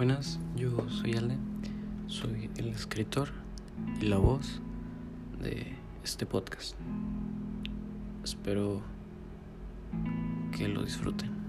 Buenas, yo soy Alde, soy el escritor y la voz de este podcast. Espero que lo disfruten.